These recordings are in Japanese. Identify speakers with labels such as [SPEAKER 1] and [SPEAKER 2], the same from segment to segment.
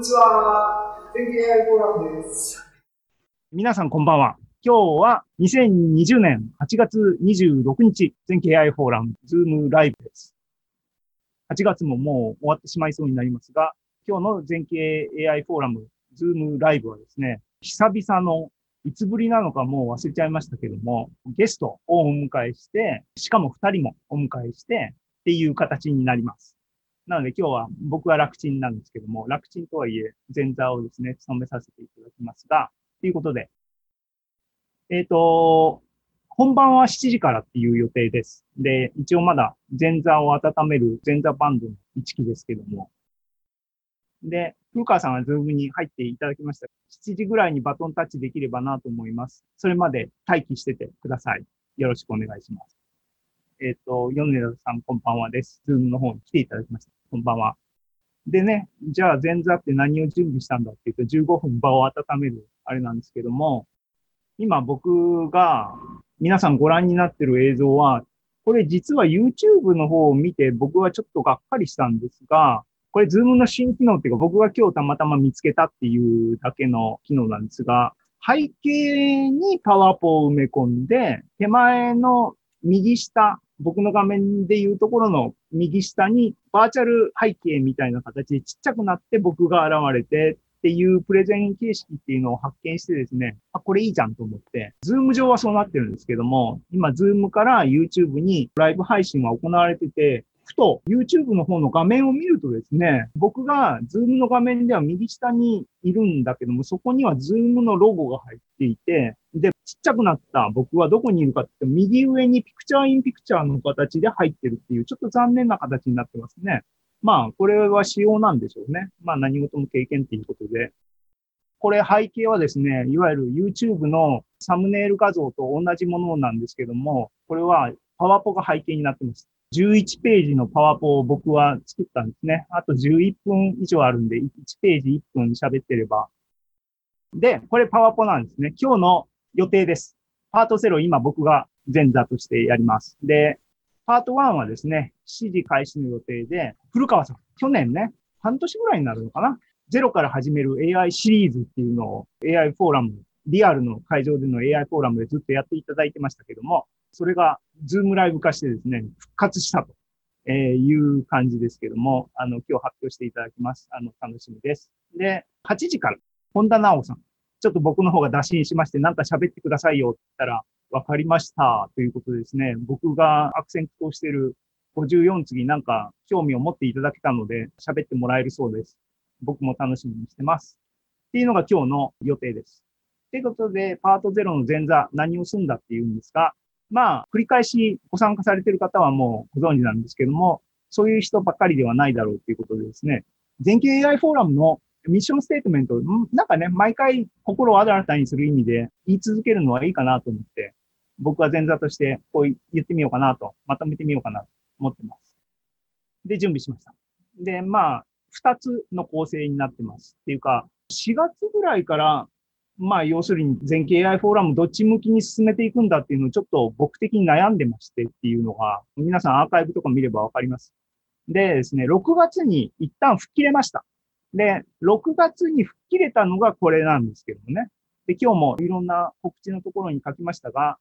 [SPEAKER 1] にちは。天気 AI フォーラムです。
[SPEAKER 2] 皆さんこんばんは。今日は2020年8月26日、全景 AI フォーラム、 Zoom ライブです。8月ももう終わってしまいそうになりますが、今日の全景 AI フォーラム、 Zoom ライブはですね、久々のいつぶりなのかもう忘れちゃいましたけども、ゲストをお迎えして、しかも2人もお迎えしてっていう形になります。なので今日は僕は楽ちんなんですけども、楽ちんとはいえ前座をですね、務めさせていただきますが、ということで、えっ、ー、と、本番は7時からっていう予定です。で、一応まだ前座を温める前座バンドの一期ですけども。で、古川さんはズームに入っていただきました。7時ぐらいにバトンタッチできればなと思います。それまで待機しててください。よろしくお願いします。えっ、ー、と、米田さんこんばんはです。 Zoom の方に来ていただきました。こんばんは。でね、じゃあ前座って何を準備したんだっていうと、15分場を温めるあれなんですけども、今僕が皆さんご覧になってる映像は、これ実は YouTube の方を見て僕はちょっとがっかりしたんですが、これ Zoom の新機能っていうか僕が今日たまたま見つけたっていうだけの機能なんですが、背景にパワポを埋め込んで、手前の右下、僕の画面でいうところの右下にバーチャル背景みたいな形でちっちゃくなって僕が現れてっていうプレゼン形式っていうのを発見してですね、あ、これいいじゃんと思って、 Zoom 上はそうなってるんですけども、今、 Zoom から YouTube にライブ配信は行われてて、ふと YouTube の方の画面を見るとですね、僕が Zoom の画面では右下にいるんだけども、そこには Zoom のロゴが入っていて、で、ちっちゃくなった僕はどこにいるかって、右上に picture in picture の形で入ってるっていう、ちょっと残念な形になってますね。まあ、これは仕様なんでしょうね。まあ、何事も経験っていうことで。これ背景はですね、いわゆる YouTube のサムネイル画像と同じものなんですけども、これはパワポが背景になってます。11ページのパワポを僕は作ったんですね。あと11分以上あるんで、1ページ1分喋ってれば。で、これパワポなんですね。今日の予定です。パート0今僕が前座としてやります。で、パート1はですね、7時開始の予定で、古川さん、去年ね、半年ぐらいになるのかな？ゼロから始める AI シリーズっていうのを AI フォーラム、リアルの会場での AI フォーラムでずっとやっていただいてましたけども、それがズームライブ化してですね、復活したと、えいう感じですけども、あの、今日発表していただきます。あの、楽しみです。で、8時から、本田直さん。ちょっと僕の方が打診しまして、なんか喋ってくださいよって言ったら、わかりました。ということですね。僕が悪戦苦闘してる54次なんか興味を持っていただけたので、喋ってもらえるそうです。僕も楽しみにしてます。っていうのが今日の予定です。ということで、パート0の前座、何をすんだっていうんですが、まあ、繰り返しご参加されている方はもうご存知なんですけども、そういう人ばっかりではないだろうということでですね、全景 AI フォーラムのミッションステートメント、なんかね、毎回心を新たにする意味で言い続けるのはいいかなと思って、僕は前座としてこう言ってみようかなと、まとめてみようかなと思ってます。で、準備しました。で、まあ、二つの構成になってます。っていうか、4月ぐらいからまあ、要するに全景 AI フォーラムどっち向きに進めていくんだっていうのをちょっと僕的に悩んでましてっていうのが、皆さんアーカイブとか見ればわかります。でですね、6月に一旦吹っ切れました。で、6月に吹っ切れたのがこれなんですけどもね。で、今日もいろんな告知のところに書きましたが、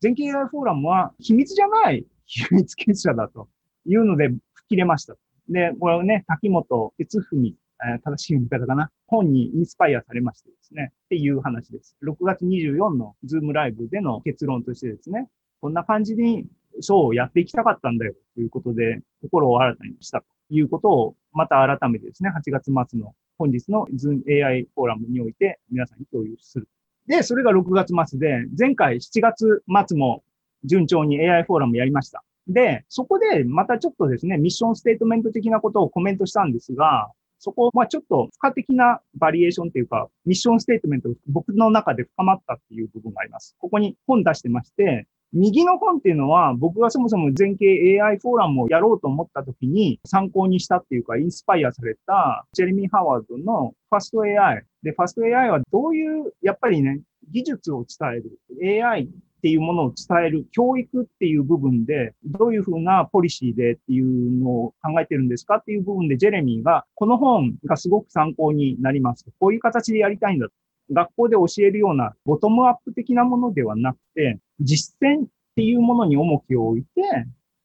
[SPEAKER 2] 全景 AI フォーラムは秘密じゃない秘密結社だというので吹っ切れました。で、これをね、滝本哲文え正しい読み方かな。本にインスパイアされましてですね。っていう話です。6月24のズームライブでの結論としてですね。こんな感じにショーをやっていきたかったんだよということで、心を新たにしたということを、また改めてですね、8月末の本日の Zoom AI フォーラムにおいて皆さんに共有する。で、それが6月末で、前回7月末も順調に AI フォーラムやりました。で、そこでまたちょっとですね、ミッションステートメント的なことをコメントしたんですが、そこ、まあちょっと付加的なバリエーションというか、ミッションステートメント、僕の中で深まったっていう部分があります。ここに本出してまして、右の本っていうのは、僕がそもそも全景 AI フォーラムをやろうと思った時に参考にしたっていうか、インスパイアされたジェレミー・ハワードのファスト AI。で、ファスト AI はどういう、やっぱりね、技術を伝える。AI っていうものを伝える教育っていう部分で、どういうふうなポリシーでっていうのを考えてるんですかっていう部分で、ジェレミーが、この本がすごく参考になります。こういう形でやりたいんだ。学校で教えるようなボトムアップ的なものではなくて、実践っていうものに重きを置いて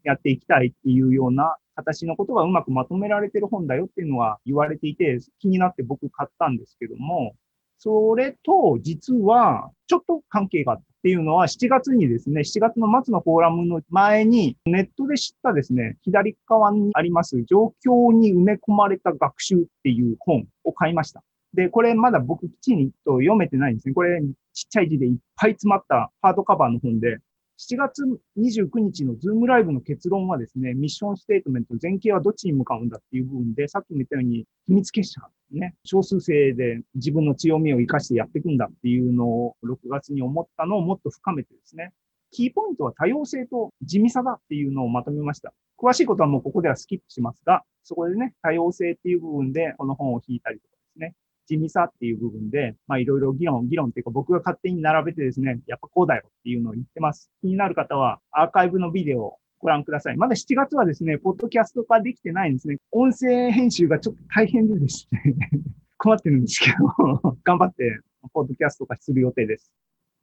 [SPEAKER 2] やっていきたいっていうような形のことがうまくまとめられてる本だよっていうのは言われていて、気になって僕買ったんですけども、それと実はちょっと関係があったっていうのは7月にですね、7月の末のフォーラムの前にネットで知ったですね、左側にあります状況に埋め込まれた学習っていう本を買いました。で、これまだ僕きちんと読めてないんですね。これちっちゃい字でいっぱい詰まったハードカバーの本で、7月29日のズームライブの結論はですね、ミッションステートメント、前景はどっちに向かうんだっていう部分で、さっきも言ったように、秘密結社、ね、少数生で自分の強みを活かしてやっていくんだっていうのを6月に思ったのをもっと深めてですね、キーポイントは多様性と地味さだっていうのをまとめました。詳しいことはもうここではスキップしますが、そこでね、多様性っていう部分でこの本を引いたりとかですね、地味さっていう部分で、まあいろいろ議論、議論っていうか僕が勝手に並べてですね、やっぱこうだよっていうのを言ってます。気になる方はアーカイブのビデオをご覧ください。まだ7月はですね、ポッドキャスト化できてないんですね。音声編集がちょっと大変でですね、困ってるんですけど、頑張ってポッドキャスト化する予定です。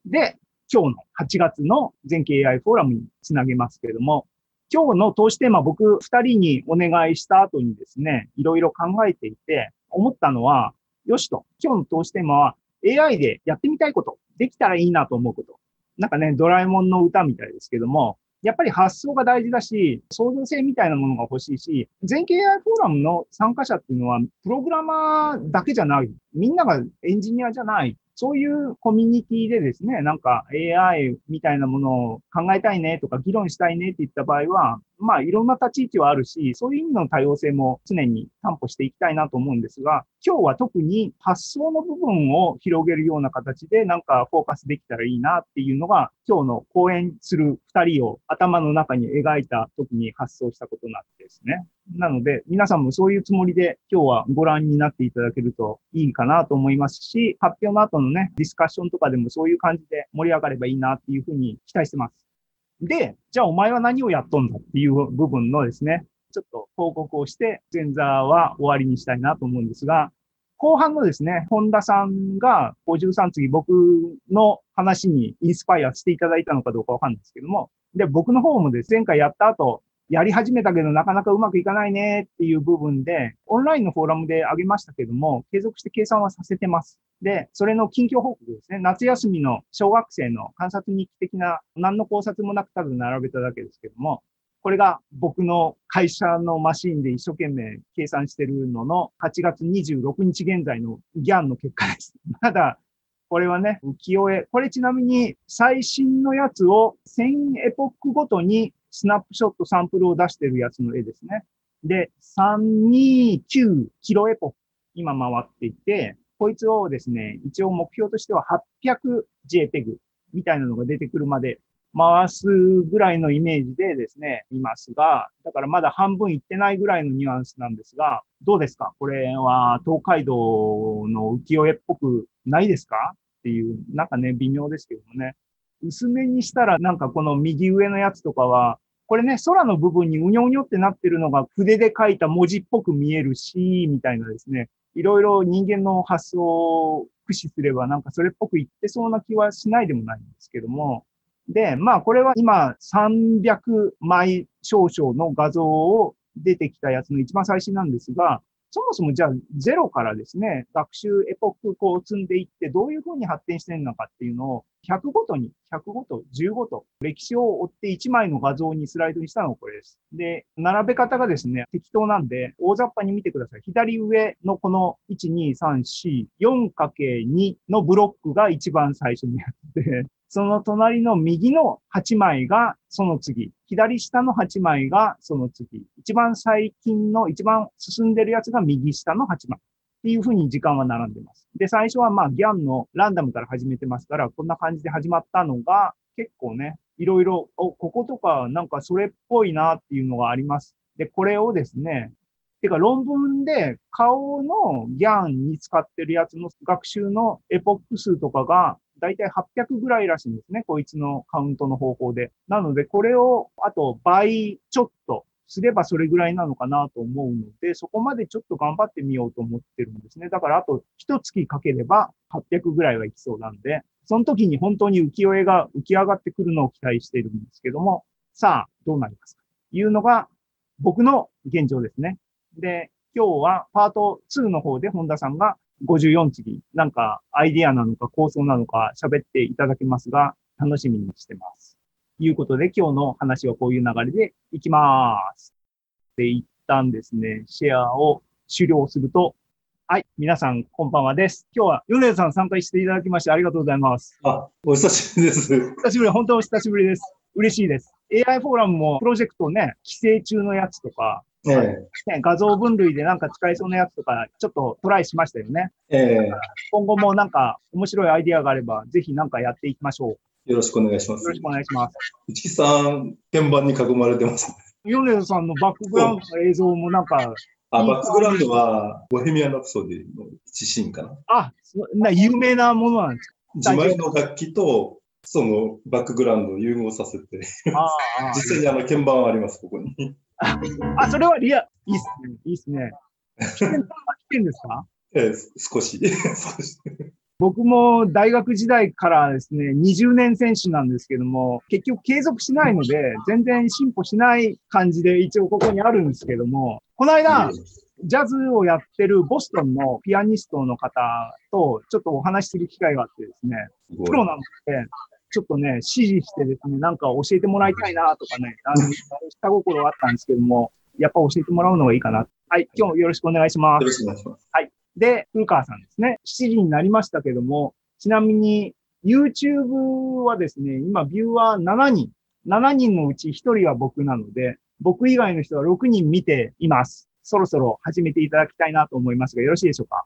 [SPEAKER 2] で、今日の8月の全景 AI フォーラムにつなげますけれども、今日の投資テーマ僕二人にお願いした後にですね、いろいろ考えていて、思ったのは、よしと、今日の投資テーマは AI でやってみたいこと、できたらいいなと思うこと。なんかね、ドラえもんの歌みたいですけども、やっぱり発想が大事だし、創造性みたいなものが欲しいし、全景 AI フォーラムの参加者っていうのは、プログラマーだけじゃない。みんながエンジニアじゃない。そういうコミュニティでですね、なんか AI みたいなものを考えたいねとか議論したいねって言った場合は、まあいろんな立ち位置はあるし、そういう意味の多様性も常に担保していきたいなと思うんですが、今日は特に発想の部分を広げるような形でなんかフォーカスできたらいいなっていうのが今日の講演する二人を頭の中に描いた時に発想したことなんですね。なので、皆さんもそういうつもりで今日はご覧になっていただけるといいかなと思いますし、発表の後のね、ディスカッションとかでもそういう感じで盛り上がればいいなっていうふうに期待してます。で、じゃあお前は何をやっとんだっていう部分のですね、ちょっと報告をして、前座は終わりにしたいなと思うんですが、後半のですね、本田さんが53次僕の話にインスパイアしていただいたのかどうかわかんないですけども、で、僕の方もです前回やった後、やり始めたけどなかなかうまくいかないねっていう部分で、オンラインのフォーラムであげましたけども、継続して計算はさせてます。で、それの近況報告ですね。夏休みの小学生の観察日記的な、何の考察もなくただ並べただけですけども、これが僕の会社のマシンで一生懸命計算してるのの8月26日現在のギャンの結果です。まだ、これはね、浮世絵。これちなみに最新のやつを1000エポックごとにスナップショットサンプルを出してるやつの絵ですね。で、329キロエポ今回っていて、こいつをですね、一応目標としては 800JPEG みたいなのが出てくるまで回すぐらいのイメージでですね、いますが、だからまだ半分いってないぐらいのニュアンスなんですが、どうですか？これは東海道の浮世絵っぽくないですか？っていう、なんかね、微妙ですけどもね。薄めにしたらなんかこの右上のやつとかは、これね、空の部分にうにょうにょってなってるのが筆で書いた文字っぽく見えるし、みたいなですね、いろいろ人間の発想を駆使すればなんかそれっぽく言ってそうな気はしないでもないんですけども、で、まあこれは今300枚少々の画像を出てきたやつの一番最新なんですが、そもそもじゃあゼロからですね、学習エポックこう積んでいってどういうふうに発展してるのかっていうのを100ごとに、100ごと、10ごと、歴史を追って1枚の画像にスライドにしたのがこれです。で、並べ方がですね、適当なんで、大雑把に見てください。左上のこの1、2、3、4、4×2 のブロックが一番最初にあって、その隣の右の8枚がその次。左下の8枚がその次。一番最近の一番進んでるやつが右下の8枚。っていうふうに時間は並んでます。で、最初はまあギャンのランダムから始めてますから、こんな感じで始まったのが結構ね、いろいろ、お、こことかなんかそれっぽいなっていうのがあります。で、これをですね、てか論文で顔のギャンに使ってるやつの学習のエポック数とかがだいたい800ぐらいらしいんですね。こいつのカウントの方法で。なので、これを、あと倍ちょっとすればそれぐらいなのかなと思うので、そこまでちょっと頑張ってみようと思ってるんですね。だからあと一月かければ800ぐらいはいきそうなんで、その時に本当に浮世絵が浮き上がってくるのを期待しているんですけども、さあ、どうなりますか？というのが僕の現状ですね。で、今日はパート2の方で本田さんが54次、なんかアイディアなのか構想なのか喋っていただけますが、楽しみにしてます。ということで、今日の話はこういう流れでいきます。で、一旦ですね、シェアを終了すると、はい、皆さん、こんばんはです。今日は米津さん参加していただきましてありがとうございます。
[SPEAKER 3] あ、お久しぶりです。
[SPEAKER 2] 久しぶり、本当にお久しぶりです。嬉しいです。AI フォーラムもプロジェクトね、規制中のやつとか、
[SPEAKER 3] ええ
[SPEAKER 2] ね、画像分類でなんか使えそうなやつとか、ちょっとトライしましたよね。
[SPEAKER 3] ええ
[SPEAKER 2] 今後もなんか面白いアイディアがあれば、ぜひなんかやっていきましょう。
[SPEAKER 3] よろしくお願いします
[SPEAKER 2] よろ。しくお願いします。
[SPEAKER 3] 内木さん、鍵盤に囲まれてます。
[SPEAKER 2] 米津さんのバックグラウンドの映像もなんか、
[SPEAKER 3] あ、バックグラウンドは、ボヘミアン・ラプソディの一シーンかな。
[SPEAKER 2] あ、そな有名なものなんです
[SPEAKER 3] 自前の楽器と、そのバックグラウンドを融合させて、実際にあの鍵盤はあります、ここに。
[SPEAKER 2] ああ、それはリア、いいっすね。いいっすね。来てん来てんですか？
[SPEAKER 3] ええ少し。少し。
[SPEAKER 2] 僕も大学時代からですね、20年選手なんですけども、結局継続しないので、全然進歩しない感じで一応ここにあるんですけども、この間、ジャズをやってるボストンのピアニストの方とちょっとお話しする機会があってですね、プロなので、ちょっとね、指示してですね、なんか教えてもらいたいなとかね、あの、下心があったんですけども、やっぱ教えてもらうのがいいかな。はい、今日もよろしくお願いします
[SPEAKER 3] よ。ろしくお願いします。
[SPEAKER 2] で、古川さんですね。7時になりましたけども、ちなみに YouTube はですね、今ビューは7人。7人のうち1人は僕なので、僕以外の人は6人見ています。そろそろ始めていただきたいなと思いますが、よろしいでしょうか？